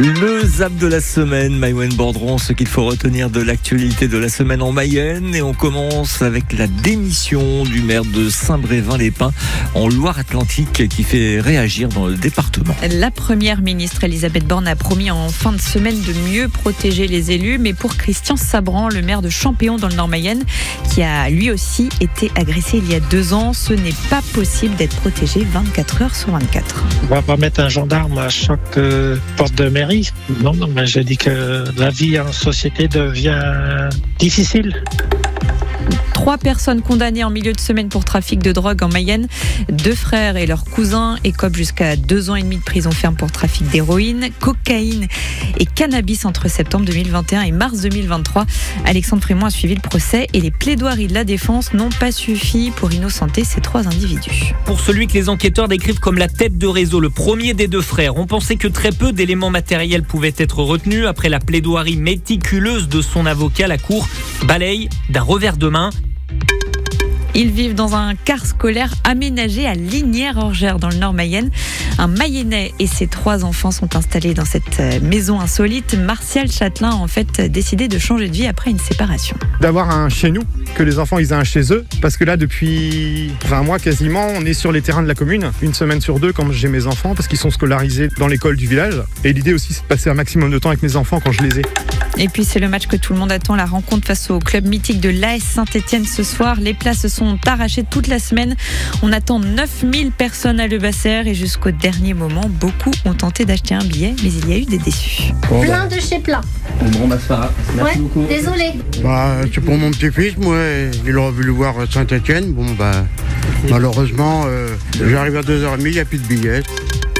Le zap de la semaine, Maïwen Bordron, ce qu'il faut retenir de l'actualité de la semaine en Mayenne. Et on commence avec la démission du maire de Saint-Brévin-les-Pins en Loire-Atlantique qui fait réagir dans le département. La première ministre Elisabeth Borne a promis en fin de semaine de mieux protéger les élus. Mais pour Christian Sabran, le maire de Champéon dans le Nord-Mayenne, qui a lui aussi été agressé il y a deux ans, ce n'est pas possible d'être protégé 24 heures sur 24. On va pas mettre un gendarme à chaque euh, porte de Non, non, mais je dis que la vie en société devient difficile. Trois personnes condamnées en milieu de semaine pour trafic de drogue en Mayenne. Deux frères et leurs cousins écopent jusqu'à deux ans et demi de prison ferme pour trafic d'héroïne, cocaïne et cannabis entre septembre 2021 et mars 2023. Alexandre Frémont a suivi le procès et les plaidoiries de la défense n'ont pas suffi pour innocenter ces trois individus. Pour celui que les enquêteurs décrivent comme la tête de réseau, le premier des deux frères, on pensait que très peu d'éléments matériels pouvaient être retenus après la plaidoirie méticuleuse de son avocat. La cour balaye d'un revers de main ils vivent dans un car scolaire aménagé à Lignières-Orgères dans le Nord Mayenne. Un Mayennais et ses trois enfants sont installés dans cette euh, maison insolite. Martial Châtelain a en fait décidé de changer de vie après une séparation. D'avoir un chez nous, que les enfants ils aient un chez eux, parce que là depuis 20 mois quasiment, on est sur les terrains de la commune, une semaine sur deux quand j'ai mes enfants, parce qu'ils sont scolarisés dans l'école du village. Et l'idée aussi c'est de passer un maximum de temps avec mes enfants quand je les ai. Et puis c'est le match que tout le monde attend, la rencontre face au club mythique de l'AS Saint-Etienne ce soir. Les places sont arrachées toute la semaine. On attend 9000 personnes à Le Basser et jusqu'au dernier moment, beaucoup ont tenté d'acheter un billet, mais il y a eu des déçus. plein de chez plein. Bon, bah, c'est pas grave. Merci ouais, beaucoup. Désolé. Bah, c'est pour mon petit-fils, moi, il aurait voulu voir Saint-Etienne. Bon, bah, malheureusement, euh, j'arrive à 2h30, il n'y a plus de billets.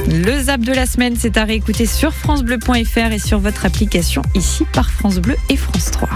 Le zap de la semaine, c'est à réécouter sur FranceBleu.fr et sur votre application ici par France Bleu et France 3.